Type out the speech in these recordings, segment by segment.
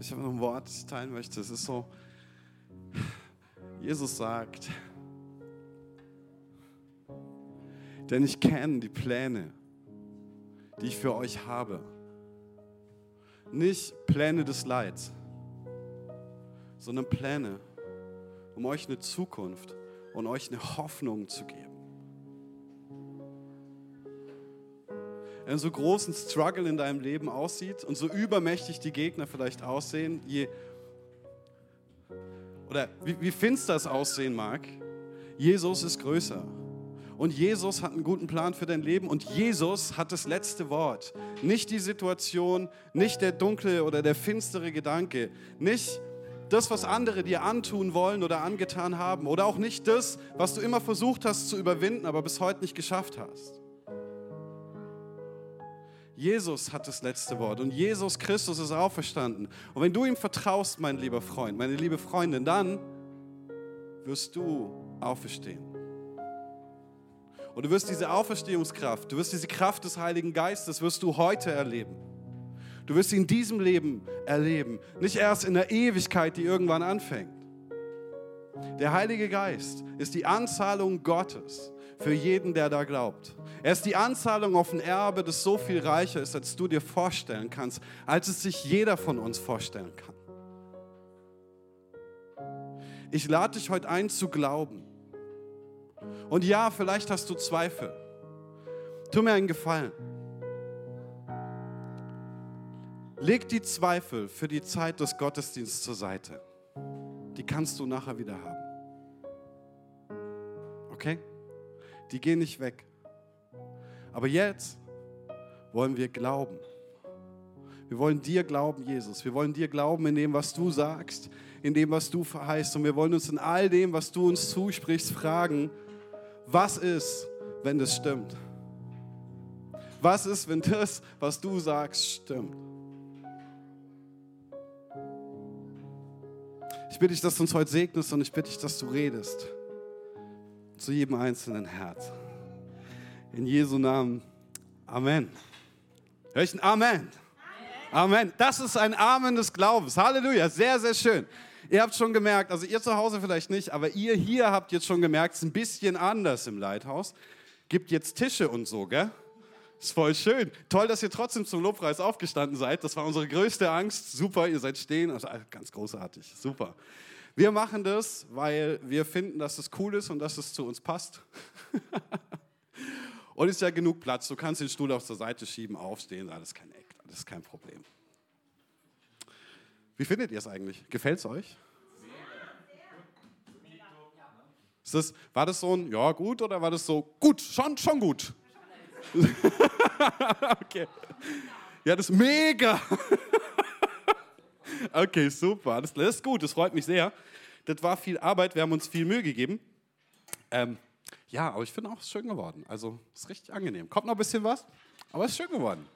Ich habe noch ein Wort, das ich teilen möchte. Es ist so, Jesus sagt, denn ich kenne die Pläne, die ich für euch habe. Nicht Pläne des Leids, sondern Pläne, um euch eine Zukunft und euch eine Hoffnung zu geben. So groß ein Struggle in deinem Leben aussieht und so übermächtig die Gegner vielleicht aussehen, je, oder wie, wie finster es aussehen mag, Jesus ist größer. Und Jesus hat einen guten Plan für dein Leben und Jesus hat das letzte Wort. Nicht die Situation, nicht der dunkle oder der finstere Gedanke, nicht das, was andere dir antun wollen oder angetan haben oder auch nicht das, was du immer versucht hast zu überwinden, aber bis heute nicht geschafft hast. Jesus hat das letzte Wort und Jesus Christus ist auferstanden. Und wenn du ihm vertraust, mein lieber Freund, meine liebe Freundin, dann wirst du auferstehen. Und du wirst diese Auferstehungskraft, du wirst diese Kraft des Heiligen Geistes, wirst du heute erleben. Du wirst sie in diesem Leben erleben, nicht erst in der Ewigkeit, die irgendwann anfängt. Der Heilige Geist ist die Anzahlung Gottes für jeden, der da glaubt. Er ist die Anzahlung auf ein Erbe, das so viel reicher ist, als du dir vorstellen kannst, als es sich jeder von uns vorstellen kann. Ich lade dich heute ein zu glauben. Und ja, vielleicht hast du Zweifel. Tu mir einen Gefallen. Leg die Zweifel für die Zeit des Gottesdienstes zur Seite. Die kannst du nachher wieder haben. Okay? Die gehen nicht weg. Aber jetzt wollen wir glauben. Wir wollen dir glauben, Jesus. Wir wollen dir glauben in dem, was du sagst, in dem, was du verheißt. Und wir wollen uns in all dem, was du uns zusprichst, fragen, was ist, wenn das stimmt? Was ist, wenn das, was du sagst, stimmt? Ich bitte dich, dass du uns heute segnest und ich bitte dich, dass du redest zu jedem einzelnen Herz. In Jesu Namen. Amen. Hör ich ein Amen? Amen. Das ist ein Amen des Glaubens. Halleluja. Sehr, sehr schön. Ihr habt schon gemerkt, also ihr zu Hause vielleicht nicht, aber ihr hier habt jetzt schon gemerkt, es ist ein bisschen anders im Leithaus. Gibt jetzt Tische und so, gell? Ist voll schön. Toll, dass ihr trotzdem zum Lobpreis aufgestanden seid. Das war unsere größte Angst. Super, ihr seid stehen. Also ganz großartig. Super. Wir machen das, weil wir finden, dass es cool ist und dass es zu uns passt. und ist ja genug Platz. Du kannst den Stuhl auf zur Seite schieben, aufstehen, alles kein Eck, alles kein Problem. Wie findet ihr es eigentlich? Gefällt es euch? Ist das, war das so ein, ja gut, oder war das so, gut, schon, schon gut? okay. Ja, das ist mega. Okay, super. Das, ist gut, das freut mich sehr. Das war viel Arbeit, wir haben uns viel Mühe gegeben. Ähm, ja, aber ich finde auch, es ist schön geworden. Also, es ist richtig angenehm. Kommt noch ein bisschen was, aber es ist schön geworden.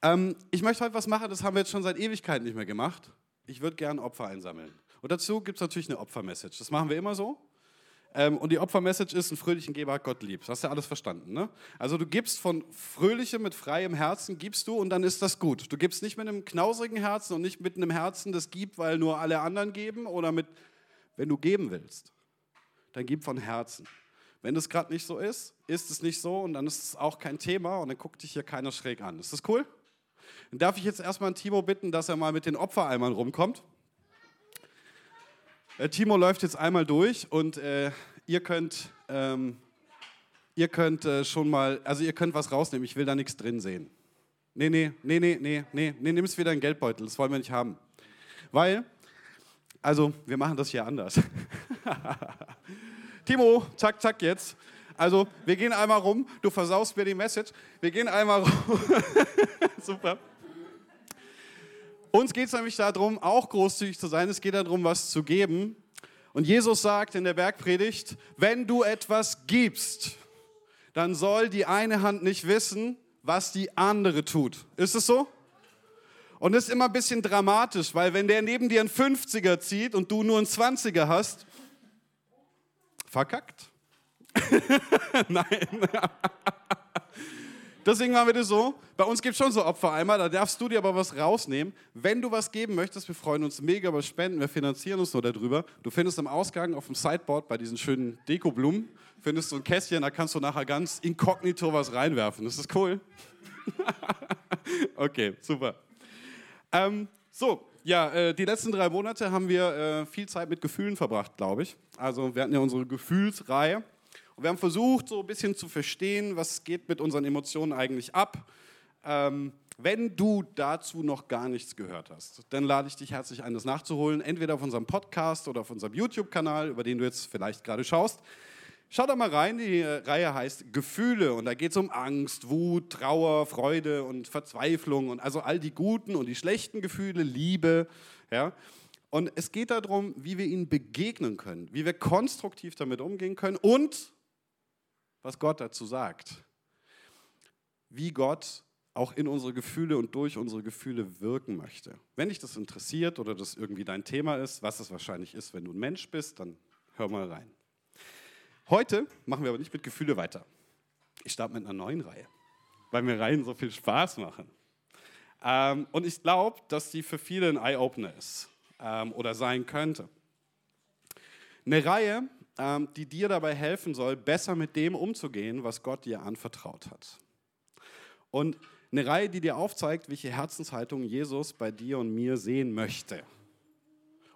Ähm, ich möchte heute was machen, das haben wir jetzt schon seit Ewigkeiten nicht mehr gemacht. Ich würde gerne Opfer einsammeln. Und dazu gibt es natürlich eine Opfermessage. Das machen wir immer so. Ähm, und die Opfermessage ist, ein fröhlichen Geber hat Gott lieb. Das hast du ja alles verstanden. Ne? Also du gibst von fröhlichem, mit freiem Herzen, gibst du und dann ist das gut. Du gibst nicht mit einem knausrigen Herzen und nicht mit einem Herzen, das gibt, weil nur alle anderen geben oder mit, wenn du geben willst, dann gib von Herzen. Wenn das gerade nicht so ist, ist es nicht so und dann ist es auch kein Thema und dann guckt dich hier keiner schräg an. Ist das cool? Dann darf ich jetzt erstmal Timo bitten, dass er mal mit den Opfereimern rumkommt. Äh, Timo läuft jetzt einmal durch und äh, ihr könnt, ähm, ihr könnt äh, schon mal, also ihr könnt was rausnehmen. Ich will da nichts drin sehen. Nee, nee, nee, nee, nee, nee, nee, nimm es wieder in Geldbeutel. Das wollen wir nicht haben. Weil, also, wir machen das hier anders. Timo, zack, zack, jetzt. Also, wir gehen einmal rum. Du versaust mir die Message. Wir gehen einmal rum. Super. Uns geht es nämlich darum, auch großzügig zu sein. Es geht darum, was zu geben. Und Jesus sagt in der Bergpredigt, wenn du etwas gibst, dann soll die eine Hand nicht wissen, was die andere tut. Ist es so? Und das ist immer ein bisschen dramatisch, weil wenn der neben dir einen 50er zieht und du nur einen 20er hast, verkackt. Nein. Deswegen machen wir das so. Bei uns gibt es schon so Opfereimer, da darfst du dir aber was rausnehmen. Wenn du was geben möchtest, wir freuen uns mega über Spenden, wir finanzieren uns nur darüber. Du findest am Ausgang auf dem Sideboard bei diesen schönen Dekoblumen, findest du ein Kästchen, da kannst du nachher ganz inkognito was reinwerfen. Ist das cool? okay, super. Ähm, so, ja, äh, die letzten drei Monate haben wir äh, viel Zeit mit Gefühlen verbracht, glaube ich. Also wir hatten ja unsere Gefühlsreihe. Und wir haben versucht, so ein bisschen zu verstehen, was geht mit unseren Emotionen eigentlich ab. Ähm, wenn du dazu noch gar nichts gehört hast, dann lade ich dich herzlich ein, das nachzuholen, entweder auf unserem Podcast oder auf unserem YouTube-Kanal, über den du jetzt vielleicht gerade schaust. Schau da mal rein, die Reihe heißt Gefühle und da geht es um Angst, Wut, Trauer, Freude und Verzweiflung und also all die guten und die schlechten Gefühle, Liebe. Ja? Und es geht darum, wie wir ihnen begegnen können, wie wir konstruktiv damit umgehen können und was Gott dazu sagt. Wie Gott auch in unsere Gefühle und durch unsere Gefühle wirken möchte. Wenn dich das interessiert oder das irgendwie dein Thema ist, was es wahrscheinlich ist, wenn du ein Mensch bist, dann hör mal rein. Heute machen wir aber nicht mit Gefühle weiter. Ich starte mit einer neuen Reihe, weil mir Reihen so viel Spaß machen. Ähm, und ich glaube, dass die für viele ein Eye-Opener ist ähm, oder sein könnte. Eine Reihe, ähm, die dir dabei helfen soll, besser mit dem umzugehen, was Gott dir anvertraut hat. Und eine Reihe, die dir aufzeigt, welche Herzenshaltung Jesus bei dir und mir sehen möchte.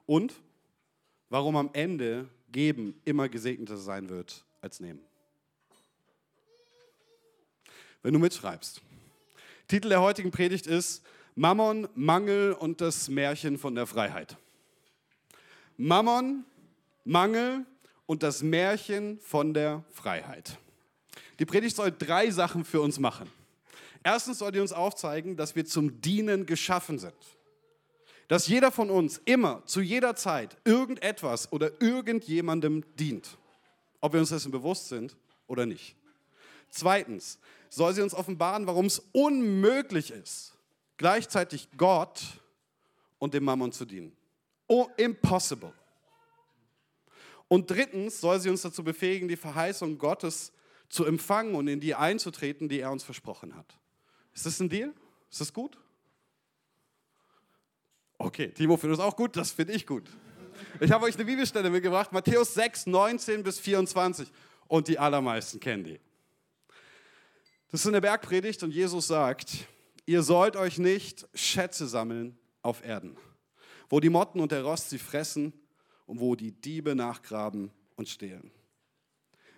Und warum am Ende Geben immer gesegneter sein wird als Nehmen. Wenn du mitschreibst. Titel der heutigen Predigt ist Mammon, Mangel und das Märchen von der Freiheit. Mammon, Mangel und das Märchen von der Freiheit. Die Predigt soll drei Sachen für uns machen. Erstens soll die uns aufzeigen, dass wir zum Dienen geschaffen sind. Dass jeder von uns immer, zu jeder Zeit irgendetwas oder irgendjemandem dient. Ob wir uns dessen bewusst sind oder nicht. Zweitens soll sie uns offenbaren, warum es unmöglich ist, gleichzeitig Gott und dem Mammon zu dienen. Oh, impossible. Und drittens soll sie uns dazu befähigen, die Verheißung Gottes zu empfangen und in die einzutreten, die er uns versprochen hat. Ist das ein Deal? Ist das gut? Okay, Timo findet es auch gut, das finde ich gut. Ich habe euch eine Bibelstelle mitgebracht, Matthäus 6, 19 bis 24. Und die allermeisten kennen die. Das ist eine Bergpredigt und Jesus sagt, ihr sollt euch nicht Schätze sammeln auf Erden, wo die Motten und der Rost sie fressen und wo die Diebe nachgraben und stehlen.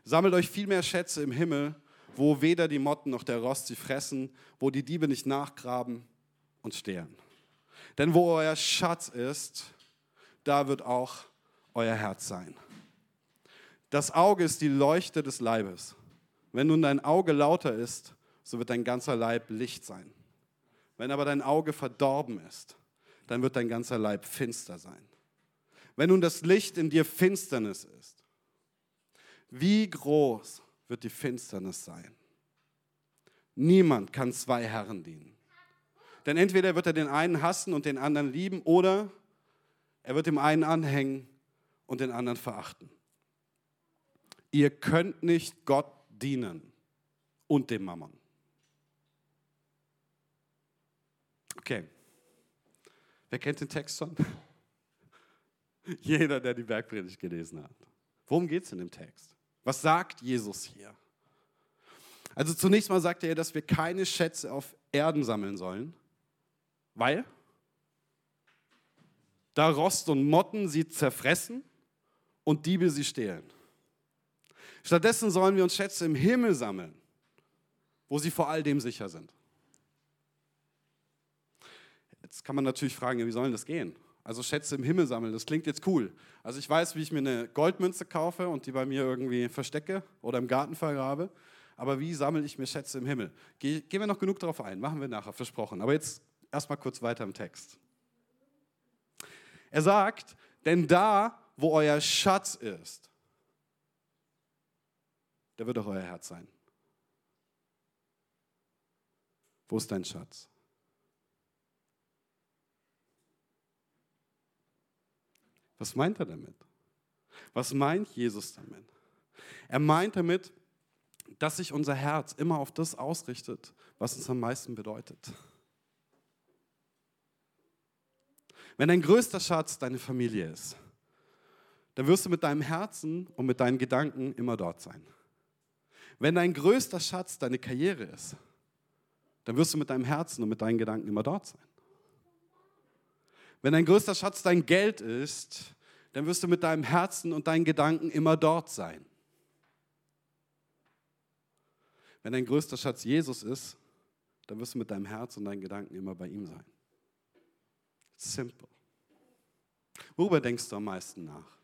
Sammelt euch viel mehr Schätze im Himmel, wo weder die Motten noch der Rost sie fressen, wo die Diebe nicht nachgraben und stehlen. Denn wo euer Schatz ist, da wird auch euer Herz sein. Das Auge ist die Leuchte des Leibes. Wenn nun dein Auge lauter ist, so wird dein ganzer Leib Licht sein. Wenn aber dein Auge verdorben ist, dann wird dein ganzer Leib finster sein. Wenn nun das Licht in dir Finsternis ist, wie groß wird die Finsternis sein? Niemand kann zwei Herren dienen. Denn entweder wird er den einen hassen und den anderen lieben oder er wird dem einen anhängen und den anderen verachten. Ihr könnt nicht Gott dienen und dem Mammon. Okay. Wer kennt den Text schon? Jeder, der die Bergpredigt gelesen hat. Worum geht es in dem Text? Was sagt Jesus hier? Also zunächst mal sagt er, dass wir keine Schätze auf Erden sammeln sollen, weil da Rost und Motten sie zerfressen und Diebe sie stehlen. Stattdessen sollen wir uns Schätze im Himmel sammeln, wo sie vor all dem sicher sind. Jetzt kann man natürlich fragen, wie soll das gehen? Also Schätze im Himmel sammeln, das klingt jetzt cool. Also ich weiß, wie ich mir eine Goldmünze kaufe und die bei mir irgendwie verstecke oder im Garten vergrabe. Aber wie sammle ich mir Schätze im Himmel? gehen wir noch genug darauf ein, machen wir nachher, versprochen. Aber jetzt erstmal kurz weiter im Text. Er sagt, denn da, wo euer Schatz ist, da wird auch euer Herz sein. Wo ist dein Schatz? Was meint er damit? Was meint Jesus damit? Er meint damit, dass sich unser Herz immer auf das ausrichtet, was uns am meisten bedeutet. Wenn dein größter Schatz deine Familie ist, dann wirst du mit deinem Herzen und mit deinen Gedanken immer dort sein. Wenn dein größter Schatz deine Karriere ist, dann wirst du mit deinem Herzen und mit deinen Gedanken immer dort sein. Wenn dein größter Schatz dein Geld ist, dann wirst du mit deinem Herzen und deinen Gedanken immer dort sein. Wenn dein größter Schatz Jesus ist, dann wirst du mit deinem Herz und deinen Gedanken immer bei ihm sein. Simple. Worüber denkst du am meisten nach?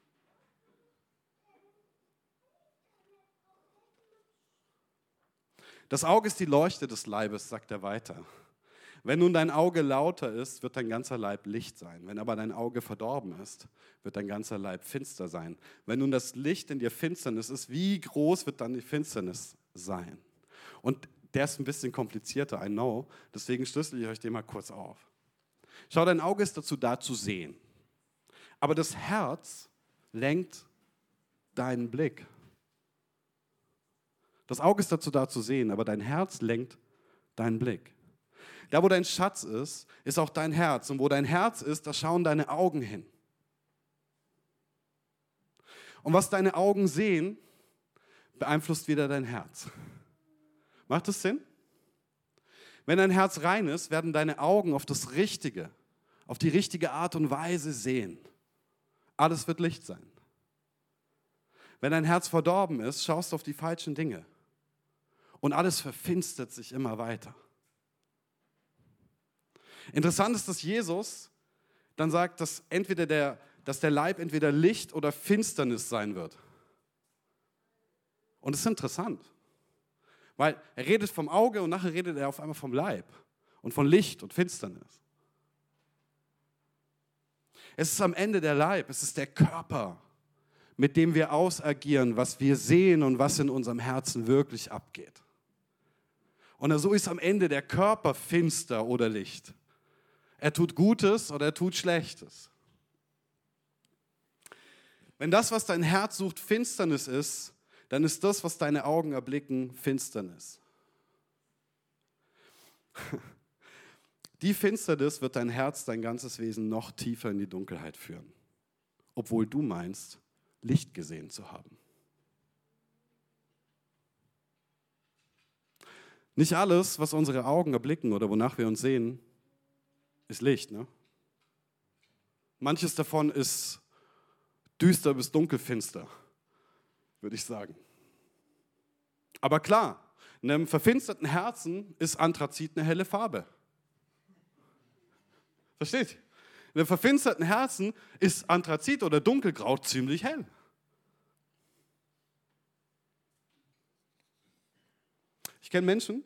Das Auge ist die Leuchte des Leibes, sagt er weiter. Wenn nun dein Auge lauter ist, wird dein ganzer Leib Licht sein. Wenn aber dein Auge verdorben ist, wird dein ganzer Leib finster sein. Wenn nun das Licht in dir Finsternis ist, wie groß wird dann die Finsternis sein? Und der ist ein bisschen komplizierter, I know. Deswegen schlüssel ich euch den mal kurz auf. Schau, dein Auge ist dazu da zu sehen. Aber das Herz lenkt deinen Blick. Das Auge ist dazu da zu sehen, aber dein Herz lenkt deinen Blick. Da, wo dein Schatz ist, ist auch dein Herz. Und wo dein Herz ist, da schauen deine Augen hin. Und was deine Augen sehen, beeinflusst wieder dein Herz. Macht das Sinn? Wenn dein Herz rein ist, werden deine Augen auf das Richtige, auf die richtige Art und Weise sehen. Alles wird Licht sein. Wenn dein Herz verdorben ist, schaust du auf die falschen Dinge. Und alles verfinstert sich immer weiter. Interessant ist, dass Jesus dann sagt, dass, entweder der, dass der Leib entweder Licht oder Finsternis sein wird. Und es ist interessant, weil er redet vom Auge und nachher redet er auf einmal vom Leib und von Licht und Finsternis. Es ist am Ende der Leib, es ist der Körper, mit dem wir ausagieren, was wir sehen und was in unserem Herzen wirklich abgeht. Und so ist am Ende der Körper finster oder Licht. Er tut Gutes oder er tut Schlechtes. Wenn das, was dein Herz sucht, Finsternis ist, dann ist das, was deine Augen erblicken, Finsternis. Die Finsternis wird dein Herz, dein ganzes Wesen noch tiefer in die Dunkelheit führen, obwohl du meinst, Licht gesehen zu haben. Nicht alles, was unsere Augen erblicken oder wonach wir uns sehen, ist Licht. Ne? Manches davon ist düster bis dunkelfinster, würde ich sagen. Aber klar, in einem verfinsterten Herzen ist Anthrazit eine helle Farbe. Versteht? In einem verfinsterten Herzen ist Anthrazit oder Dunkelgrau ziemlich hell. Ich kenne Menschen,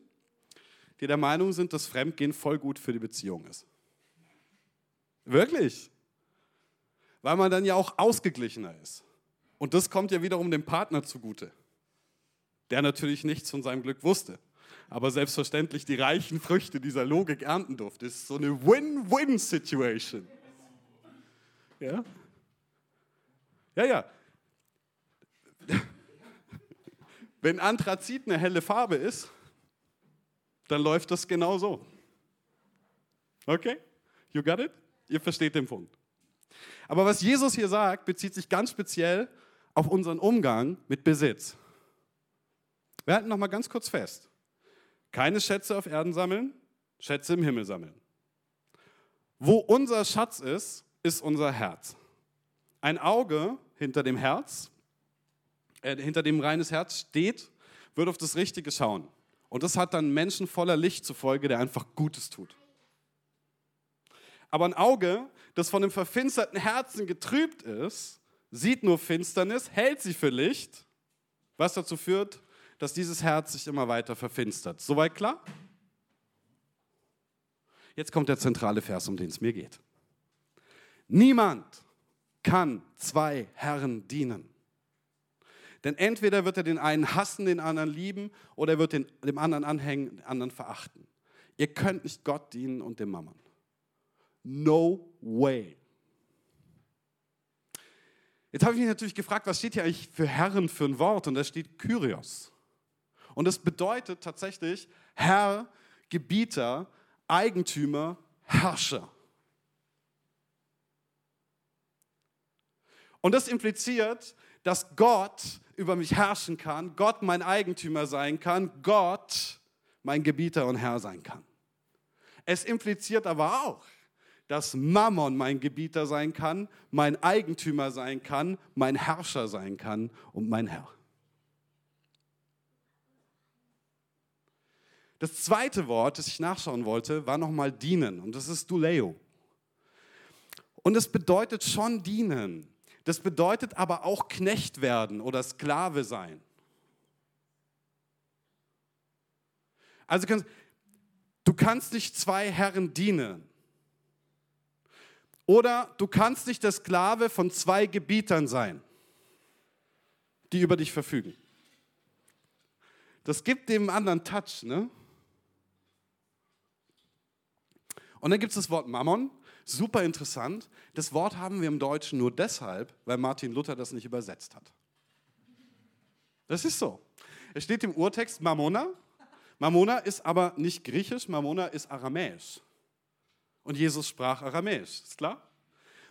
die der Meinung sind, dass Fremdgehen voll gut für die Beziehung ist. Wirklich. Weil man dann ja auch ausgeglichener ist. Und das kommt ja wiederum dem Partner zugute, der natürlich nichts von seinem Glück wusste, aber selbstverständlich die reichen Früchte dieser Logik ernten durfte. Das ist so eine Win-Win-Situation. Ja? Ja, ja. Wenn Anthrazit eine helle Farbe ist, dann läuft das genau so. Okay? You got it? Ihr versteht den Punkt. Aber was Jesus hier sagt, bezieht sich ganz speziell auf unseren Umgang mit Besitz. Wir halten noch mal ganz kurz fest. Keine Schätze auf Erden sammeln, Schätze im Himmel sammeln. Wo unser Schatz ist, ist unser Herz. Ein Auge hinter dem Herz, äh, hinter dem reines Herz steht, wird auf das Richtige schauen. Und das hat dann Menschen voller Licht zufolge, der einfach Gutes tut. Aber ein Auge, das von dem verfinsterten Herzen getrübt ist, sieht nur Finsternis, hält sie für Licht, was dazu führt, dass dieses Herz sich immer weiter verfinstert. Soweit klar? Jetzt kommt der zentrale Vers, um den es mir geht. Niemand kann zwei Herren dienen. Denn entweder wird er den einen hassen, den anderen lieben, oder er wird den, dem anderen anhängen, den anderen verachten. Ihr könnt nicht Gott dienen und dem Mammon. No way. Jetzt habe ich mich natürlich gefragt, was steht hier eigentlich für Herren für ein Wort? Und da steht Kyrios. Und es bedeutet tatsächlich Herr, Gebieter, Eigentümer, Herrscher. Und das impliziert, dass Gott über mich herrschen kann, Gott mein Eigentümer sein kann, Gott mein Gebieter und Herr sein kann. Es impliziert aber auch, dass Mammon mein Gebieter sein kann, mein Eigentümer sein kann, mein Herrscher sein kann und mein Herr. Das zweite Wort, das ich nachschauen wollte, war nochmal dienen und das ist Duleo. Und es bedeutet schon dienen. Das bedeutet aber auch Knecht werden oder Sklave sein. Also du kannst nicht zwei Herren dienen. Oder du kannst nicht der Sklave von zwei Gebietern sein, die über dich verfügen. Das gibt dem anderen Touch, ne? Und dann gibt es das Wort Mammon, super interessant. Das Wort haben wir im Deutschen nur deshalb, weil Martin Luther das nicht übersetzt hat. Das ist so. Es steht im Urtext Mammona. Mammona ist aber nicht griechisch, Mammona ist aramäisch. Und Jesus sprach aramäisch, ist klar?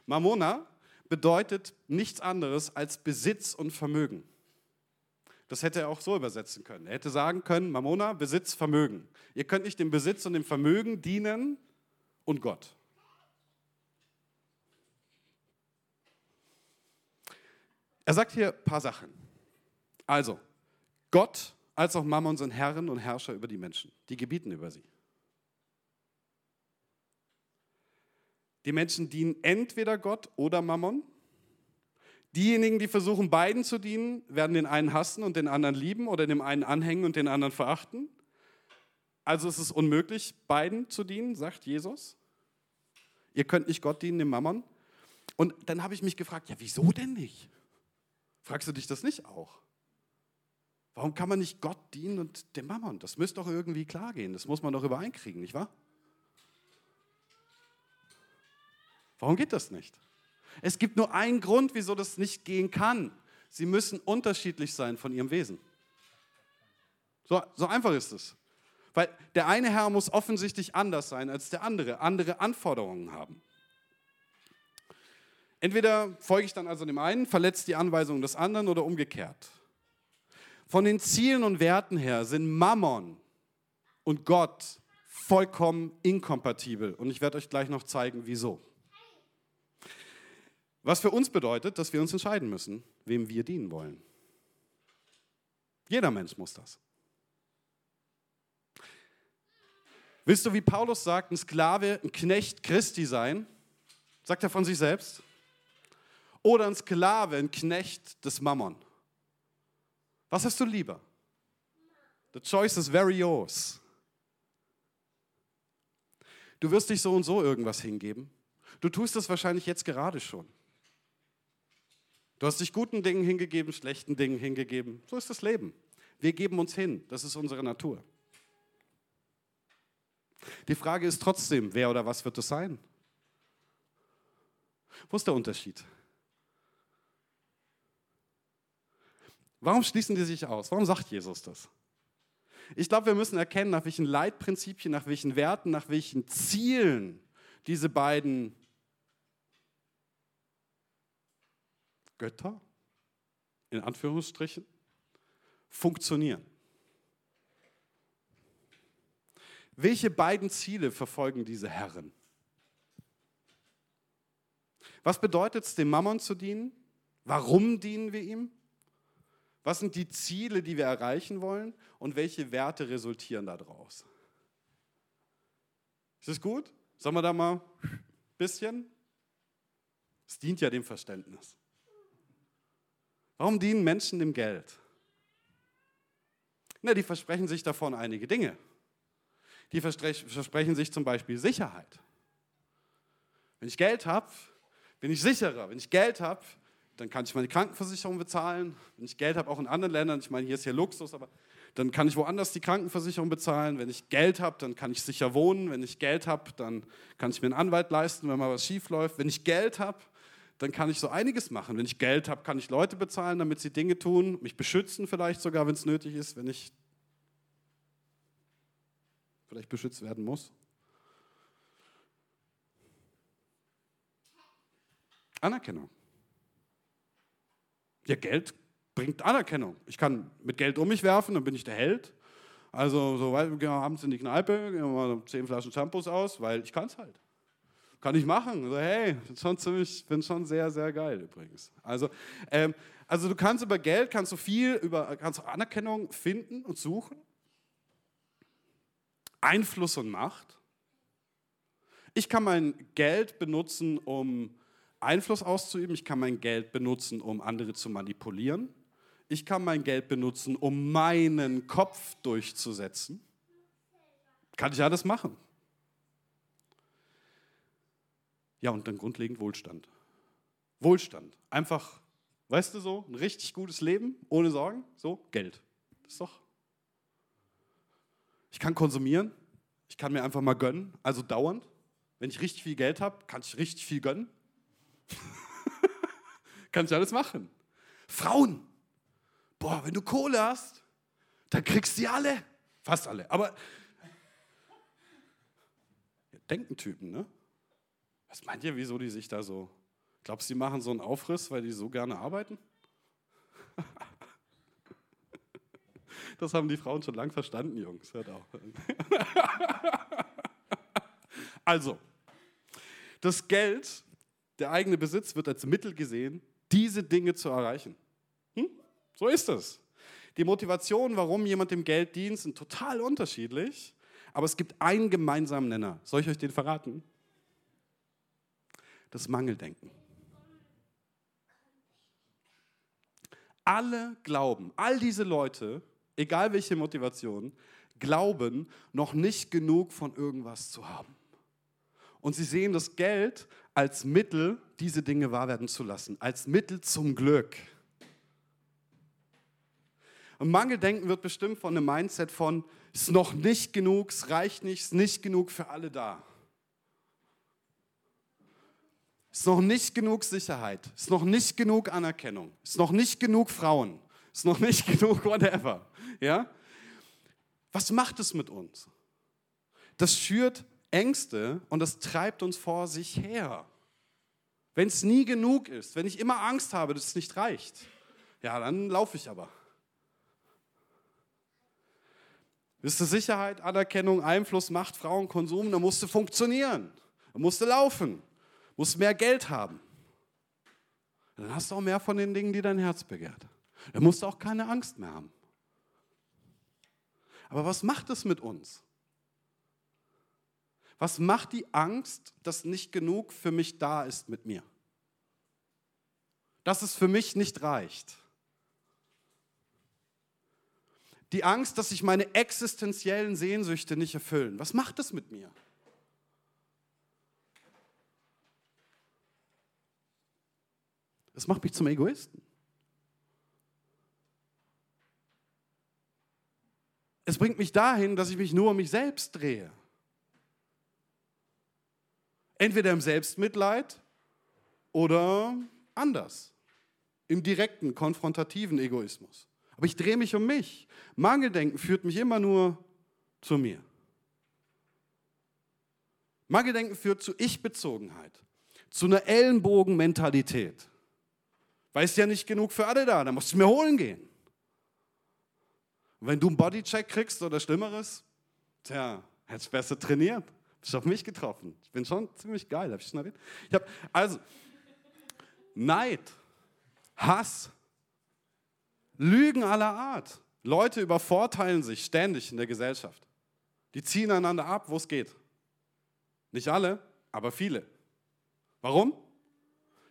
Mammona bedeutet nichts anderes als Besitz und Vermögen. Das hätte er auch so übersetzen können. Er hätte sagen können, Mammona, Besitz, Vermögen. Ihr könnt nicht dem Besitz und dem Vermögen dienen und Gott. Er sagt hier ein paar Sachen. Also, Gott als auch Mammon sind Herren und Herrscher über die Menschen. Die gebieten über sie. Die Menschen dienen entweder Gott oder Mammon. Diejenigen, die versuchen, beiden zu dienen, werden den einen hassen und den anderen lieben oder dem einen anhängen und den anderen verachten. Also ist es unmöglich, beiden zu dienen, sagt Jesus. Ihr könnt nicht Gott dienen, dem Mammon. Und dann habe ich mich gefragt, ja, wieso denn nicht? Fragst du dich das nicht auch? Warum kann man nicht Gott dienen und dem Mammon? Das müsste doch irgendwie klar gehen. Das muss man doch übereinkriegen, nicht wahr? Warum geht das nicht? Es gibt nur einen Grund, wieso das nicht gehen kann. Sie müssen unterschiedlich sein von ihrem Wesen. So, so einfach ist es. Weil der eine Herr muss offensichtlich anders sein als der andere, andere Anforderungen haben. Entweder folge ich dann also dem einen, verletzt die Anweisung des anderen oder umgekehrt. Von den Zielen und Werten her sind Mammon und Gott vollkommen inkompatibel. Und ich werde euch gleich noch zeigen, wieso. Was für uns bedeutet, dass wir uns entscheiden müssen, wem wir dienen wollen. Jeder Mensch muss das. Willst du, wie Paulus sagt, ein Sklave, ein Knecht Christi sein? Sagt er von sich selbst? Oder ein Sklave, ein Knecht des Mammon? Was hast du lieber? The choice is very yours. Du wirst dich so und so irgendwas hingeben. Du tust das wahrscheinlich jetzt gerade schon. Du hast dich guten Dingen hingegeben, schlechten Dingen hingegeben. So ist das Leben. Wir geben uns hin. Das ist unsere Natur. Die Frage ist trotzdem, wer oder was wird es sein? Wo ist der Unterschied? Warum schließen die sich aus? Warum sagt Jesus das? Ich glaube, wir müssen erkennen, nach welchen Leitprinzipien, nach welchen Werten, nach welchen Zielen diese beiden Götter, in Anführungsstrichen, funktionieren. Welche beiden Ziele verfolgen diese Herren? Was bedeutet es, dem Mammon zu dienen? Warum dienen wir ihm? Was sind die Ziele, die wir erreichen wollen? Und welche Werte resultieren daraus? Ist das gut? Sollen wir da mal ein bisschen? Es dient ja dem Verständnis. Warum dienen Menschen dem Geld? Na, die versprechen sich davon einige Dinge die versprechen sich zum Beispiel Sicherheit. Wenn ich Geld habe, bin ich sicherer. Wenn ich Geld habe, dann kann ich meine Krankenversicherung bezahlen. Wenn ich Geld habe, auch in anderen Ländern, ich meine, hier ist ja Luxus, aber dann kann ich woanders die Krankenversicherung bezahlen. Wenn ich Geld habe, dann kann ich sicher wohnen. Wenn ich Geld habe, dann kann ich mir einen Anwalt leisten, wenn mal was schief läuft. Wenn ich Geld habe, dann kann ich so einiges machen. Wenn ich Geld habe, kann ich Leute bezahlen, damit sie Dinge tun, mich beschützen vielleicht sogar, wenn es nötig ist. Wenn ich vielleicht beschützt werden muss. Anerkennung. Ja, Geld bringt Anerkennung. Ich kann mit Geld um mich werfen, dann bin ich der Held. Also so gehen wir abends in die Kneipe, gehen wir mal zehn Flaschen Shampoos aus, weil ich kann es halt. Kann ich machen. Also, hey, bin schon ziemlich, bin schon sehr, sehr geil übrigens. Also, ähm, also du kannst über Geld, kannst du viel über, kannst du Anerkennung finden und suchen. Einfluss und Macht. Ich kann mein Geld benutzen, um Einfluss auszuüben. Ich kann mein Geld benutzen, um andere zu manipulieren. Ich kann mein Geld benutzen, um meinen Kopf durchzusetzen. Kann ich alles machen. Ja, und dann grundlegend Wohlstand. Wohlstand. Einfach, weißt du so, ein richtig gutes Leben, ohne Sorgen, so, Geld. Das ist doch. Ich kann konsumieren, ich kann mir einfach mal gönnen, also dauernd. Wenn ich richtig viel Geld habe, kann ich richtig viel gönnen. kann ich alles machen. Frauen. Boah, wenn du Kohle hast, dann kriegst du die alle. Fast alle. Aber denken Typen, ne? Was meint ihr, wieso die sich da so. Glaubst du, die machen so einen Aufriss, weil die so gerne arbeiten? Das haben die Frauen schon lang verstanden, Jungs. Hört auf. Also, das Geld, der eigene Besitz wird als Mittel gesehen, diese Dinge zu erreichen. Hm? So ist es. Die Motivation, warum jemand dem Geld dient, sind total unterschiedlich, aber es gibt einen gemeinsamen Nenner. Soll ich euch den verraten? Das Mangeldenken. Alle glauben, all diese Leute, egal welche Motivation, glauben noch nicht genug von irgendwas zu haben. Und sie sehen das Geld als Mittel, diese Dinge wahr werden zu lassen, als Mittel zum Glück. Und Mangeldenken wird bestimmt von einem Mindset von, es ist noch nicht genug, es reicht nicht, es ist nicht genug für alle da. Ist noch nicht genug Sicherheit, ist noch nicht genug Anerkennung, ist noch nicht genug Frauen, ist noch nicht genug whatever. Ja? Was macht es mit uns? Das schürt Ängste und das treibt uns vor sich her. Wenn es nie genug ist, wenn ich immer Angst habe, dass es nicht reicht, ja, dann laufe ich aber. Wisst ihr, Sicherheit, Anerkennung, Einfluss, Macht, Frauen, Konsum, da musste funktionieren, da musste laufen musst mehr Geld haben. Dann hast du auch mehr von den Dingen, die dein Herz begehrt. Dann musst du auch keine Angst mehr haben. Aber was macht es mit uns? Was macht die Angst, dass nicht genug für mich da ist mit mir? Dass es für mich nicht reicht? Die Angst, dass sich meine existenziellen Sehnsüchte nicht erfüllen. Was macht es mit mir? Das macht mich zum Egoisten. Es bringt mich dahin, dass ich mich nur um mich selbst drehe. Entweder im Selbstmitleid oder anders, im direkten, konfrontativen Egoismus. Aber ich drehe mich um mich. Mangeldenken führt mich immer nur zu mir. Mangeldenken führt zu Ich-Bezogenheit, zu einer Ellenbogenmentalität. Weil es ja nicht genug für alle da, dann musst du mir holen gehen. Und wenn du einen Bodycheck kriegst oder Schlimmeres, tja, hättest du besser trainiert. Bist auf mich getroffen. Ich bin schon ziemlich geil, hab ich schon erwähnt? Ich hab, also, Neid, Hass, Lügen aller Art. Leute übervorteilen sich ständig in der Gesellschaft. Die ziehen einander ab, wo es geht. Nicht alle, aber viele. Warum?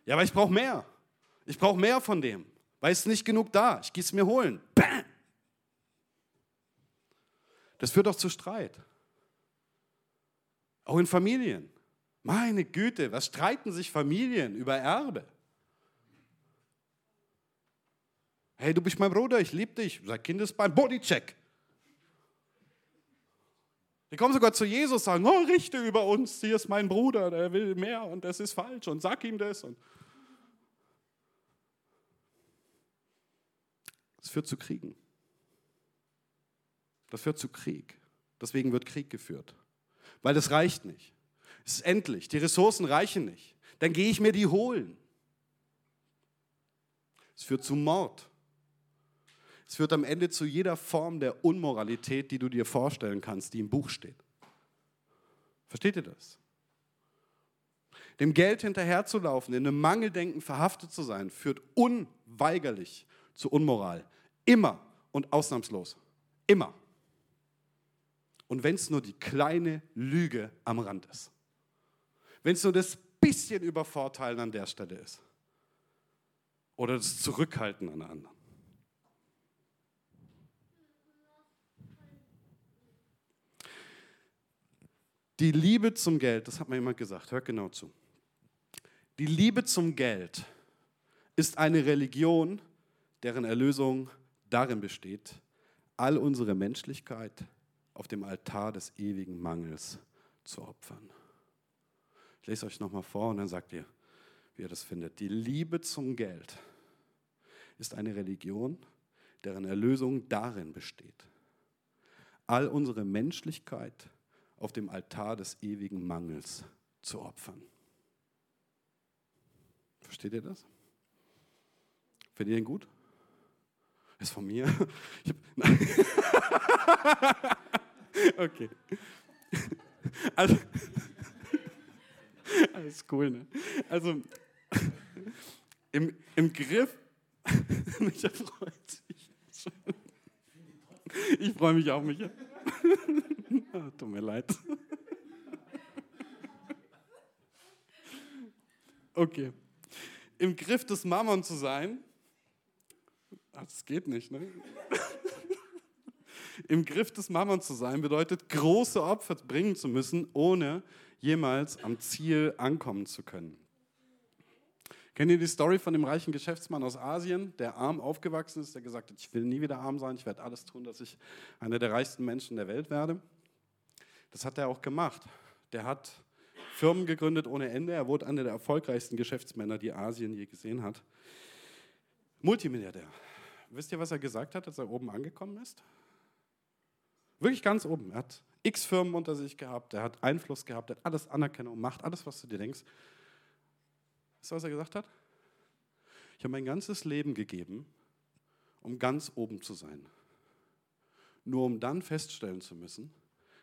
Ja, weil ich brauche mehr. Ich brauche mehr von dem, weil es nicht genug da. Ich gehe es mir holen. Bam! Das führt auch zu Streit. Auch in Familien. Meine Güte, was streiten sich Familien über Erbe? Hey, du bist mein Bruder, ich liebe dich. Sag Kindesbein, Bodycheck. Die kommen sogar zu Jesus und sagen, oh, richte über uns, hier ist mein Bruder, der will mehr und das ist falsch und sag ihm das. Und Das führt zu Kriegen. Das führt zu Krieg. Deswegen wird Krieg geführt. Weil das reicht nicht. Es ist endlich. Die Ressourcen reichen nicht. Dann gehe ich mir die holen. Es führt zu Mord. Es führt am Ende zu jeder Form der Unmoralität, die du dir vorstellen kannst, die im Buch steht. Versteht ihr das? Dem Geld hinterherzulaufen, in einem Mangeldenken verhaftet zu sein, führt unweigerlich zu Unmoral. Immer und ausnahmslos. Immer. Und wenn es nur die kleine Lüge am Rand ist. Wenn es nur das bisschen Übervorteilen an der Stelle ist. Oder das Zurückhalten an der anderen. Die Liebe zum Geld, das hat mir jemand gesagt, hört genau zu. Die Liebe zum Geld ist eine Religion, deren Erlösung darin besteht, all unsere Menschlichkeit auf dem Altar des ewigen Mangels zu opfern. Ich lese euch nochmal vor und dann sagt ihr, wie ihr das findet. Die Liebe zum Geld ist eine Religion, deren Erlösung darin besteht, all unsere Menschlichkeit auf dem Altar des ewigen Mangels zu opfern. Versteht ihr das? Findet ihr ihn gut? Ist von mir? okay. Also, alles cool, ne? Also, im, im Griff, Micha freut sich. Ich freue mich auch, Micha. Ah, tut mir leid. Okay. Im Griff des Mammon zu sein, das geht nicht, ne? Im Griff des Mammon zu sein bedeutet, große Opfer bringen zu müssen, ohne jemals am Ziel ankommen zu können. Kennt ihr die Story von dem reichen Geschäftsmann aus Asien, der arm aufgewachsen ist, der gesagt hat, ich will nie wieder arm sein, ich werde alles tun, dass ich einer der reichsten Menschen der Welt werde? Das hat er auch gemacht. Der hat Firmen gegründet ohne Ende. Er wurde einer der erfolgreichsten Geschäftsmänner, die Asien je gesehen hat. Multimilliardär. Wisst ihr, was er gesagt hat, als er oben angekommen ist? Wirklich ganz oben. Er hat x Firmen unter sich gehabt, er hat Einfluss gehabt, er hat alles Anerkennung, Macht, alles, was du dir denkst. Weißt du, was er gesagt hat? Ich habe mein ganzes Leben gegeben, um ganz oben zu sein. Nur um dann feststellen zu müssen,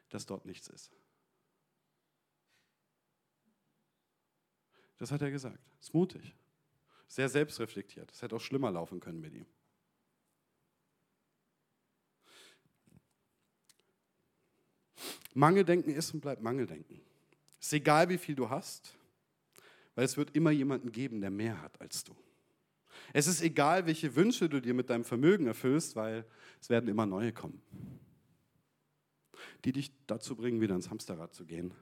dass dort nichts ist. Das hat er gesagt. Ist mutig. Sehr selbstreflektiert. Es hätte auch schlimmer laufen können mit ihm. Mangeldenken ist und bleibt Mangeldenken. Es ist egal, wie viel du hast, weil es wird immer jemanden geben, der mehr hat als du. Es ist egal, welche Wünsche du dir mit deinem Vermögen erfüllst, weil es werden immer neue kommen die dich dazu bringen, wieder ins Hamsterrad zu gehen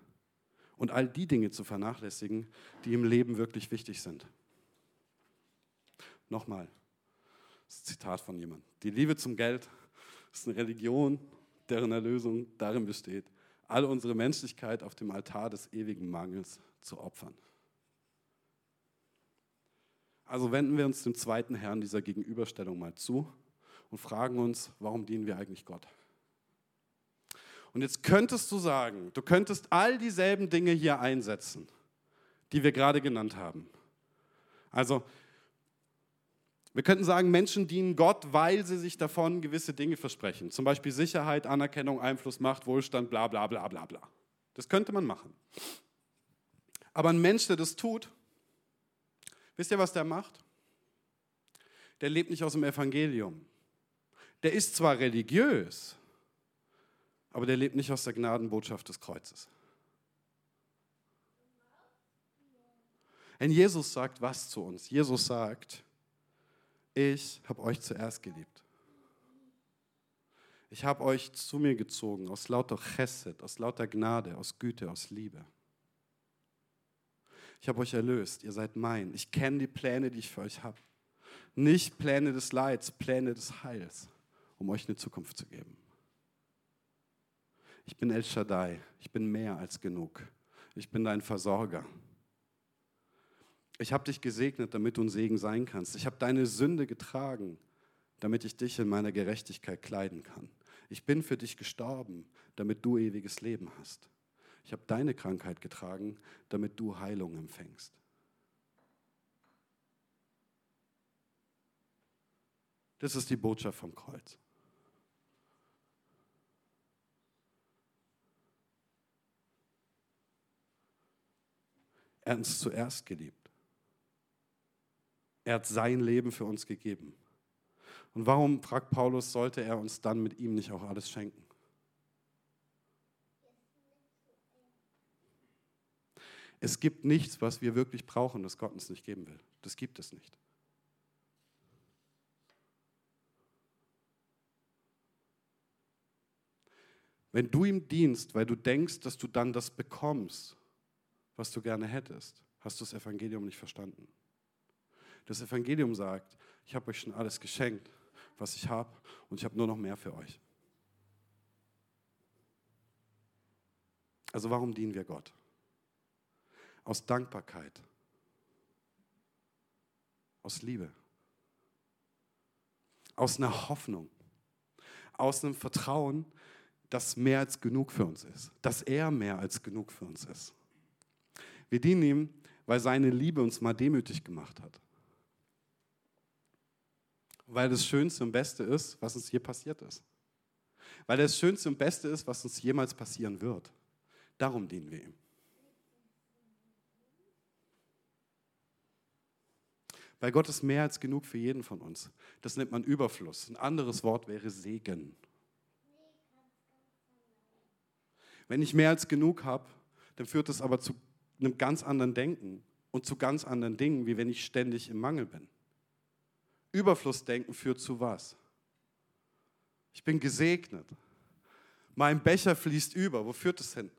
und all die Dinge zu vernachlässigen, die im Leben wirklich wichtig sind. Nochmal, das Zitat von jemandem. Die Liebe zum Geld ist eine Religion, deren Erlösung darin besteht, all unsere Menschlichkeit auf dem Altar des ewigen Mangels zu opfern. Also wenden wir uns dem zweiten Herrn dieser Gegenüberstellung mal zu und fragen uns, warum dienen wir eigentlich Gott? Und jetzt könntest du sagen, du könntest all dieselben Dinge hier einsetzen, die wir gerade genannt haben. Also, wir könnten sagen, Menschen dienen Gott, weil sie sich davon gewisse Dinge versprechen. Zum Beispiel Sicherheit, Anerkennung, Einfluss, Macht, Wohlstand, bla bla bla bla bla. Das könnte man machen. Aber ein Mensch, der das tut, wisst ihr, was der macht? Der lebt nicht aus dem Evangelium. Der ist zwar religiös, aber der lebt nicht aus der Gnadenbotschaft des Kreuzes. Denn Jesus sagt was zu uns? Jesus sagt, ich habe euch zuerst geliebt. Ich habe euch zu mir gezogen aus lauter Chesed, aus lauter Gnade, aus Güte, aus Liebe. Ich habe euch erlöst, ihr seid mein. Ich kenne die Pläne, die ich für euch habe. Nicht Pläne des Leids, Pläne des Heils, um euch eine Zukunft zu geben. Ich bin El Shaddai, ich bin mehr als genug. Ich bin dein Versorger. Ich habe dich gesegnet, damit du ein Segen sein kannst. Ich habe deine Sünde getragen, damit ich dich in meiner Gerechtigkeit kleiden kann. Ich bin für dich gestorben, damit du ewiges Leben hast. Ich habe deine Krankheit getragen, damit du Heilung empfängst. Das ist die Botschaft vom Kreuz. Er hat uns zuerst geliebt. Er hat sein Leben für uns gegeben. Und warum, fragt Paulus, sollte er uns dann mit ihm nicht auch alles schenken? Es gibt nichts, was wir wirklich brauchen, das Gott uns nicht geben will. Das gibt es nicht. Wenn du ihm dienst, weil du denkst, dass du dann das bekommst, was du gerne hättest, hast du das Evangelium nicht verstanden. Das Evangelium sagt, ich habe euch schon alles geschenkt, was ich habe, und ich habe nur noch mehr für euch. Also warum dienen wir Gott? Aus Dankbarkeit, aus Liebe, aus einer Hoffnung, aus einem Vertrauen, dass mehr als genug für uns ist, dass er mehr als genug für uns ist. Wir dienen ihm, weil seine Liebe uns mal demütig gemacht hat. Weil das Schönste und Beste ist, was uns hier passiert ist. Weil das Schönste und Beste ist, was uns jemals passieren wird. Darum dienen wir ihm. Weil Gott ist mehr als genug für jeden von uns. Das nennt man Überfluss. Ein anderes Wort wäre Segen. Wenn ich mehr als genug habe, dann führt das aber zu einem ganz anderen Denken und zu ganz anderen Dingen, wie wenn ich ständig im Mangel bin. Überflussdenken führt zu was? Ich bin gesegnet. Mein Becher fließt über. Wo führt es hin?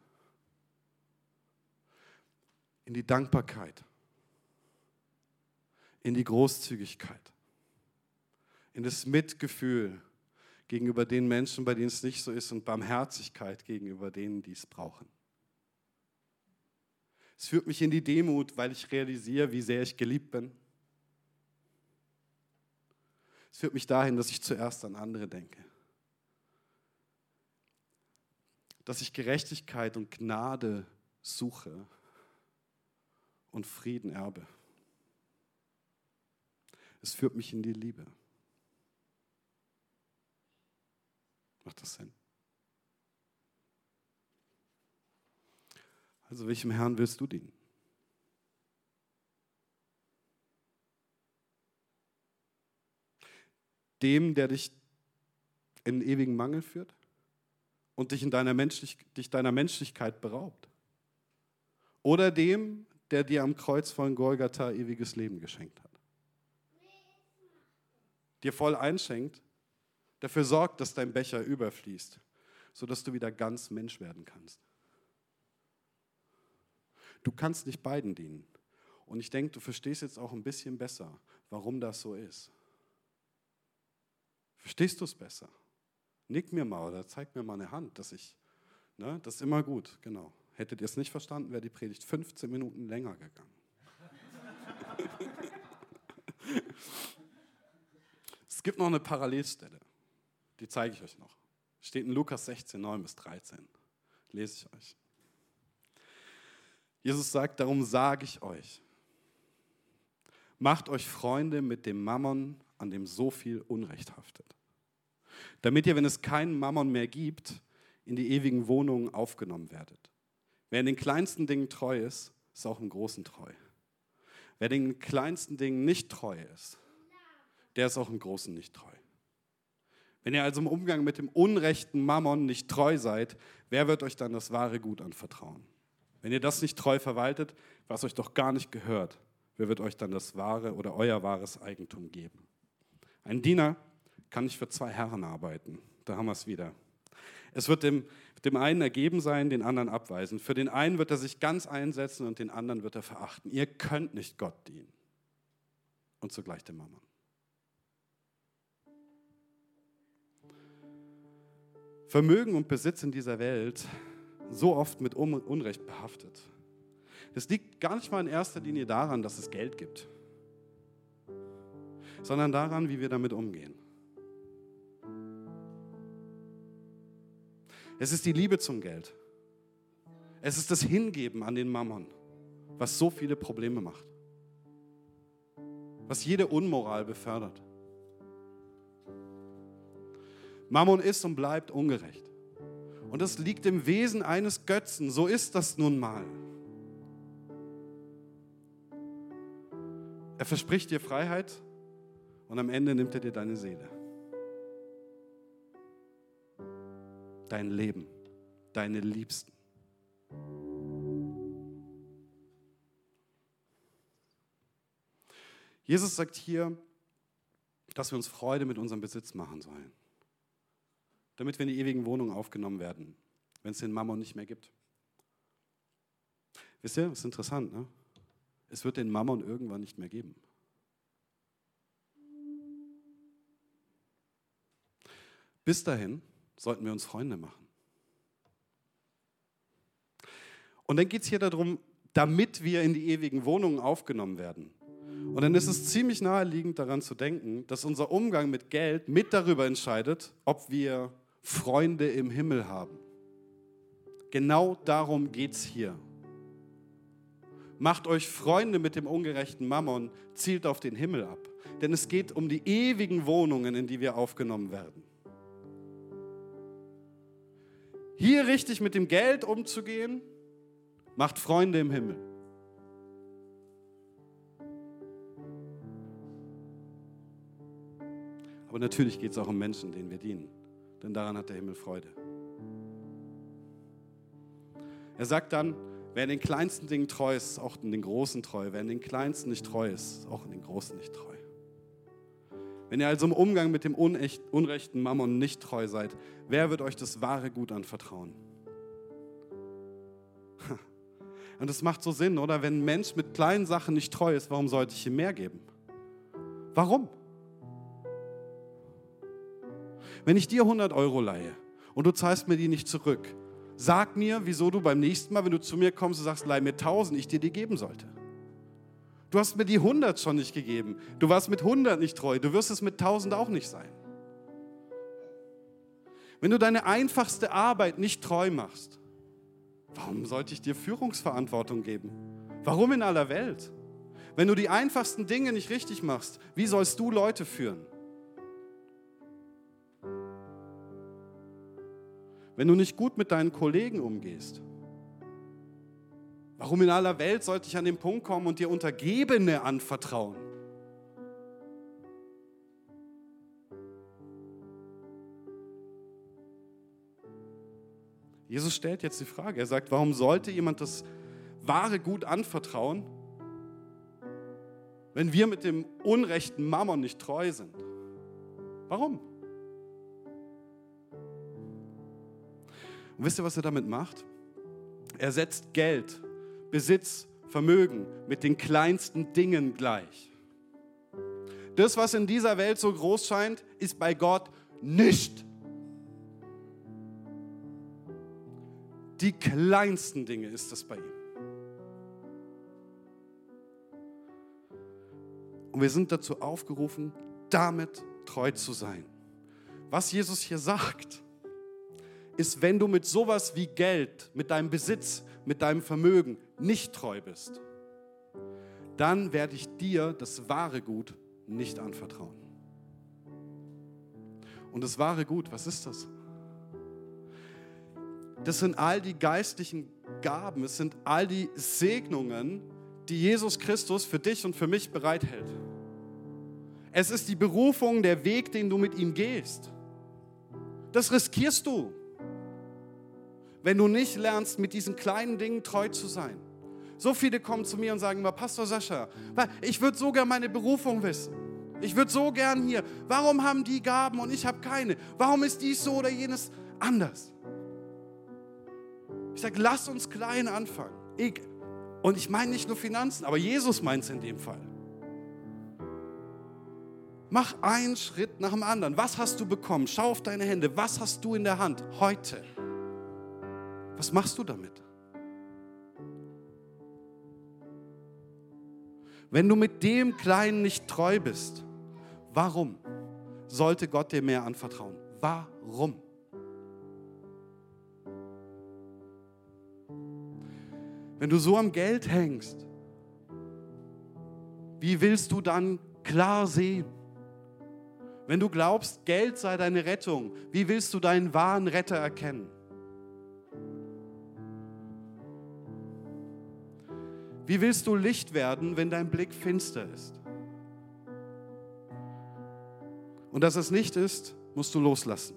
In die Dankbarkeit, in die Großzügigkeit, in das Mitgefühl gegenüber den Menschen, bei denen es nicht so ist, und Barmherzigkeit gegenüber denen, die es brauchen. Es führt mich in die Demut, weil ich realisiere, wie sehr ich geliebt bin. Es führt mich dahin, dass ich zuerst an andere denke. Dass ich Gerechtigkeit und Gnade suche und Frieden erbe. Es führt mich in die Liebe. Macht das Sinn? Also welchem Herrn willst du dienen? Dem, der dich in ewigen Mangel führt und dich, in deiner, Menschlich dich deiner Menschlichkeit beraubt? Oder dem, der dir am Kreuz von Golgatha ewiges Leben geschenkt hat? Dir voll einschenkt, dafür sorgt, dass dein Becher überfließt, sodass du wieder ganz Mensch werden kannst. Du kannst nicht beiden dienen. Und ich denke, du verstehst jetzt auch ein bisschen besser, warum das so ist. Verstehst du es besser? Nick mir mal oder zeig mir mal eine Hand, dass ich, ne, das ist immer gut, genau. Hättet ihr es nicht verstanden, wäre die Predigt 15 Minuten länger gegangen. es gibt noch eine Parallelstelle, die zeige ich euch noch. Steht in Lukas 16, 9 bis 13. Lese ich euch. Jesus sagt, darum sage ich euch, macht euch Freunde mit dem Mammon, an dem so viel Unrecht haftet. Damit ihr, wenn es keinen Mammon mehr gibt, in die ewigen Wohnungen aufgenommen werdet. Wer in den kleinsten Dingen treu ist, ist auch im Großen treu. Wer den kleinsten Dingen nicht treu ist, der ist auch im Großen nicht treu. Wenn ihr also im Umgang mit dem unrechten Mammon nicht treu seid, wer wird euch dann das wahre Gut anvertrauen? Wenn ihr das nicht treu verwaltet, was euch doch gar nicht gehört, wer wird euch dann das wahre oder euer wahres Eigentum geben? Ein Diener kann nicht für zwei Herren arbeiten. Da haben wir es wieder. Es wird dem, dem einen ergeben sein, den anderen abweisen. Für den einen wird er sich ganz einsetzen und den anderen wird er verachten. Ihr könnt nicht Gott dienen und zugleich dem Mammon. Vermögen und Besitz in dieser Welt so oft mit Unrecht behaftet. Das liegt gar nicht mal in erster Linie daran, dass es Geld gibt, sondern daran, wie wir damit umgehen. Es ist die Liebe zum Geld. Es ist das Hingeben an den Mammon, was so viele Probleme macht. Was jede Unmoral befördert. Mammon ist und bleibt ungerecht. Und das liegt im Wesen eines Götzen. So ist das nun mal. Er verspricht dir Freiheit und am Ende nimmt er dir deine Seele. Dein Leben, deine Liebsten. Jesus sagt hier, dass wir uns Freude mit unserem Besitz machen sollen damit wir in die ewigen Wohnungen aufgenommen werden, wenn es den Mammon nicht mehr gibt. Wisst ihr, das ist interessant, ne? Es wird den Mammon irgendwann nicht mehr geben. Bis dahin sollten wir uns Freunde machen. Und dann geht es hier darum, damit wir in die ewigen Wohnungen aufgenommen werden. Und dann ist es ziemlich naheliegend daran zu denken, dass unser Umgang mit Geld mit darüber entscheidet, ob wir Freunde im Himmel haben. Genau darum geht es hier. Macht euch Freunde mit dem ungerechten Mammon, zielt auf den Himmel ab. Denn es geht um die ewigen Wohnungen, in die wir aufgenommen werden. Hier richtig mit dem Geld umzugehen, macht Freunde im Himmel. Aber natürlich geht es auch um Menschen, denen wir dienen denn daran hat der Himmel Freude. Er sagt dann, wer in den kleinsten Dingen treu ist, ist auch in den großen treu. Wer in den kleinsten nicht treu ist, ist auch in den großen nicht treu. Wenn ihr also im Umgang mit dem unecht, unrechten Mammon nicht treu seid, wer wird euch das wahre Gut anvertrauen? Und das macht so Sinn, oder? Wenn ein Mensch mit kleinen Sachen nicht treu ist, warum sollte ich ihm mehr geben? Warum? Wenn ich dir 100 Euro leihe und du zahlst mir die nicht zurück, sag mir, wieso du beim nächsten Mal, wenn du zu mir kommst und sagst, leih mir 1000, ich dir die geben sollte. Du hast mir die 100 schon nicht gegeben. Du warst mit 100 nicht treu. Du wirst es mit 1000 auch nicht sein. Wenn du deine einfachste Arbeit nicht treu machst, warum sollte ich dir Führungsverantwortung geben? Warum in aller Welt? Wenn du die einfachsten Dinge nicht richtig machst, wie sollst du Leute führen? wenn du nicht gut mit deinen Kollegen umgehst? Warum in aller Welt sollte ich an den Punkt kommen und dir Untergebene anvertrauen? Jesus stellt jetzt die Frage, er sagt, warum sollte jemand das wahre Gut anvertrauen, wenn wir mit dem unrechten Mammon nicht treu sind? Warum? Und wisst ihr, was er damit macht? Er setzt Geld, Besitz, Vermögen mit den kleinsten Dingen gleich. Das, was in dieser Welt so groß scheint, ist bei Gott nicht. Die kleinsten Dinge ist es bei ihm. Und wir sind dazu aufgerufen, damit treu zu sein. Was Jesus hier sagt, ist, wenn du mit sowas wie Geld, mit deinem Besitz, mit deinem Vermögen nicht treu bist, dann werde ich dir das wahre Gut nicht anvertrauen. Und das wahre Gut, was ist das? Das sind all die geistlichen Gaben, es sind all die Segnungen, die Jesus Christus für dich und für mich bereithält. Es ist die Berufung, der Weg, den du mit ihm gehst. Das riskierst du wenn du nicht lernst, mit diesen kleinen Dingen treu zu sein. So viele kommen zu mir und sagen immer, Pastor Sascha, ich würde so gern meine Berufung wissen. Ich würde so gern hier. Warum haben die Gaben und ich habe keine? Warum ist dies so oder jenes anders? Ich sage, lass uns klein anfangen. Ich, und ich meine nicht nur Finanzen, aber Jesus meint es in dem Fall. Mach einen Schritt nach dem anderen. Was hast du bekommen? Schau auf deine Hände. Was hast du in der Hand heute? Was machst du damit? Wenn du mit dem Kleinen nicht treu bist, warum sollte Gott dir mehr anvertrauen? Warum? Wenn du so am Geld hängst, wie willst du dann klar sehen? Wenn du glaubst, Geld sei deine Rettung, wie willst du deinen wahren Retter erkennen? Wie willst du Licht werden, wenn dein Blick finster ist? Und dass es nicht ist, musst du loslassen.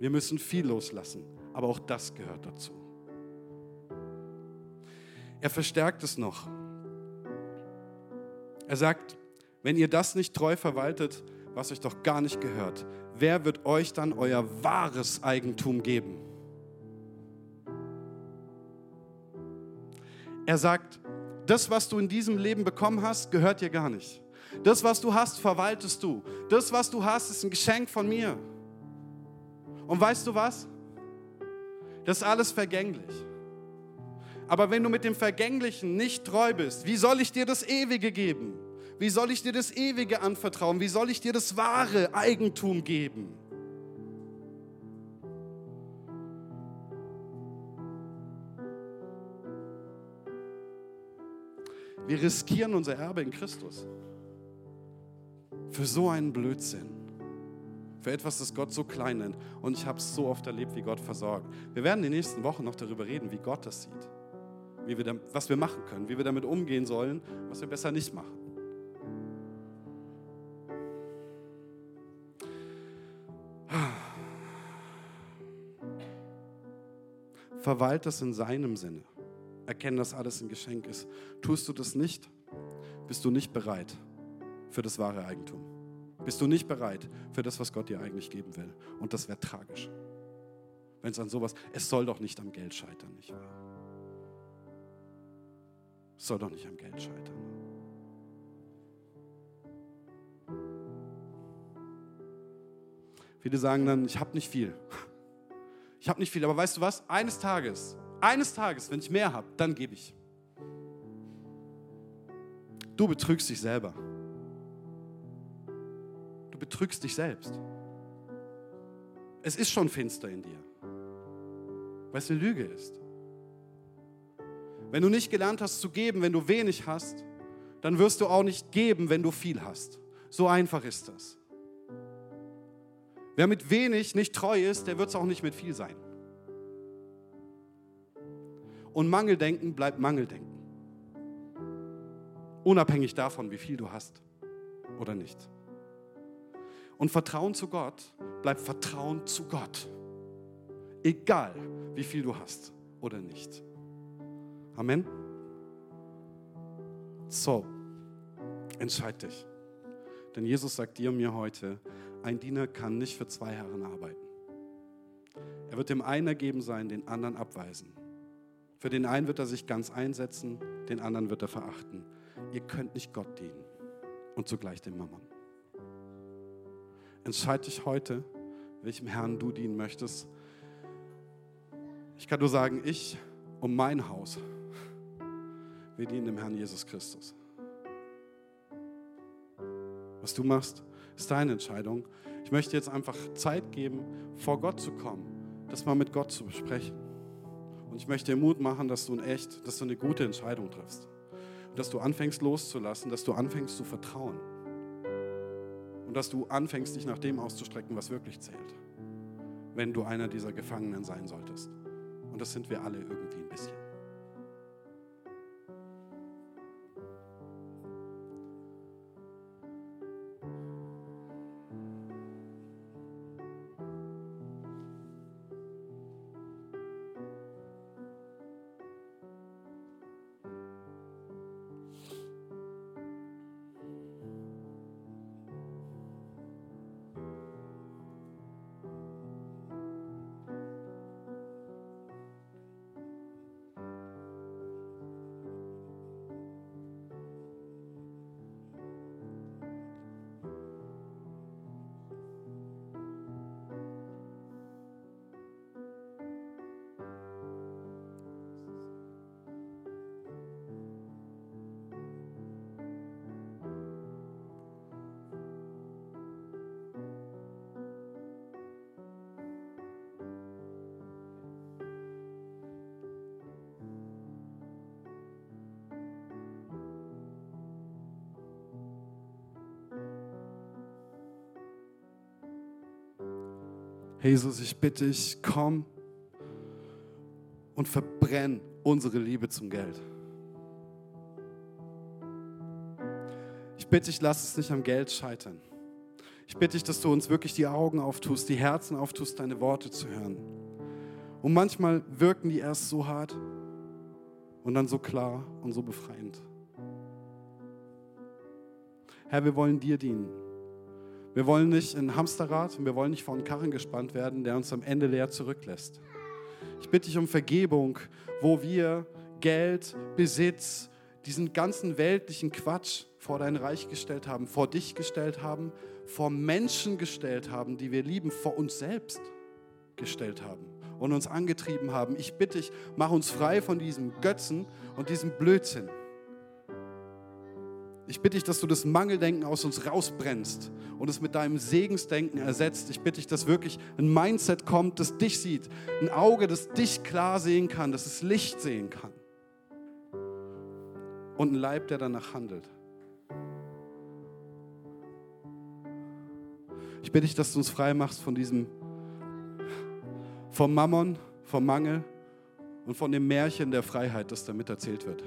Wir müssen viel loslassen, aber auch das gehört dazu. Er verstärkt es noch. Er sagt, wenn ihr das nicht treu verwaltet, was euch doch gar nicht gehört, wer wird euch dann euer wahres Eigentum geben? Er sagt, das, was du in diesem Leben bekommen hast, gehört dir gar nicht. Das, was du hast, verwaltest du. Das, was du hast, ist ein Geschenk von mir. Und weißt du was? Das ist alles vergänglich. Aber wenn du mit dem Vergänglichen nicht treu bist, wie soll ich dir das Ewige geben? Wie soll ich dir das Ewige anvertrauen? Wie soll ich dir das wahre Eigentum geben? Wir riskieren unser Erbe in Christus. Für so einen Blödsinn. Für etwas, das Gott so klein nennt. Und ich habe es so oft erlebt, wie Gott versorgt. Wir werden in den nächsten Wochen noch darüber reden, wie Gott das sieht wie wir damit, was wir machen können, wie wir damit umgehen sollen, was wir besser nicht machen. Verwalt das in seinem Sinne. Erkenne, dass alles ein Geschenk ist. Tust du das nicht, bist du nicht bereit für das wahre Eigentum. Bist du nicht bereit für das, was Gott dir eigentlich geben will. Und das wäre tragisch. Wenn es an sowas, es soll doch nicht am Geld scheitern, nicht wahr? soll doch nicht am Geld scheitern. Viele sagen dann, ich habe nicht viel. Ich habe nicht viel, aber weißt du was? Eines Tages, eines Tages, wenn ich mehr habe, dann gebe ich. Du betrügst dich selber. Du betrügst dich selbst. Es ist schon finster in dir, weil es eine Lüge ist. Wenn du nicht gelernt hast zu geben, wenn du wenig hast, dann wirst du auch nicht geben, wenn du viel hast. So einfach ist das. Wer mit wenig nicht treu ist, der wird es auch nicht mit viel sein. Und Mangeldenken bleibt Mangeldenken. Unabhängig davon, wie viel du hast oder nicht. Und Vertrauen zu Gott bleibt Vertrauen zu Gott. Egal, wie viel du hast oder nicht. Amen. So, entscheid dich. Denn Jesus sagt dir und mir heute, ein Diener kann nicht für zwei Herren arbeiten. Er wird dem einen ergeben sein, den anderen abweisen. Für den einen wird er sich ganz einsetzen, den anderen wird er verachten. Ihr könnt nicht Gott dienen und zugleich dem Mammon. Entscheid dich heute, welchem Herrn du dienen möchtest. Ich kann nur sagen, ich um mein Haus wir dienen dem Herrn Jesus Christus. Was du machst, ist deine Entscheidung. Ich möchte jetzt einfach Zeit geben, vor Gott zu kommen, das mal mit Gott zu besprechen. Und ich möchte dir Mut machen, dass du ein echt, dass du eine gute Entscheidung triffst. Und dass du anfängst loszulassen, dass du anfängst zu vertrauen. Und dass du anfängst, dich nach dem auszustrecken, was wirklich zählt. Wenn du einer dieser Gefangenen sein solltest. Und das sind wir alle irgendwie Jesus, ich bitte dich, komm und verbrenn unsere Liebe zum Geld. Ich bitte dich, lass es nicht am Geld scheitern. Ich bitte dich, dass du uns wirklich die Augen auftust, die Herzen auftust, deine Worte zu hören. Und manchmal wirken die erst so hart und dann so klar und so befreiend. Herr, wir wollen dir dienen. Wir wollen nicht in Hamsterrad und wir wollen nicht vor einen Karren gespannt werden, der uns am Ende leer zurücklässt. Ich bitte dich um Vergebung, wo wir Geld, Besitz, diesen ganzen weltlichen Quatsch vor dein Reich gestellt haben, vor dich gestellt haben, vor Menschen gestellt haben, die wir lieben, vor uns selbst gestellt haben und uns angetrieben haben. Ich bitte dich, mach uns frei von diesem Götzen und diesem Blödsinn. Ich bitte dich, dass du das Mangeldenken aus uns rausbrennst und es mit deinem Segensdenken ersetzt. Ich bitte dich, dass wirklich ein Mindset kommt, das dich sieht. Ein Auge, das dich klar sehen kann, dass es Licht sehen kann. Und ein Leib, der danach handelt. Ich bitte dich, dass du uns frei machst von diesem, vom Mammon, vom Mangel und von dem Märchen der Freiheit, das damit erzählt wird.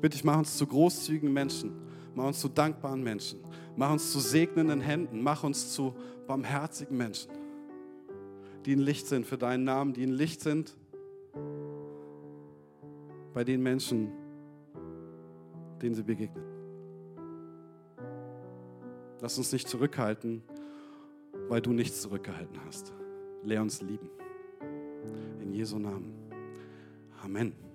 Bitte ich, mach uns zu großzügigen Menschen, mach uns zu dankbaren Menschen, mach uns zu segnenden Händen, mach uns zu barmherzigen Menschen, die ein Licht sind für deinen Namen, die ein Licht sind bei den Menschen, denen sie begegnen. Lass uns nicht zurückhalten, weil du nichts zurückgehalten hast. Lehr uns lieben. In Jesu Namen. Amen.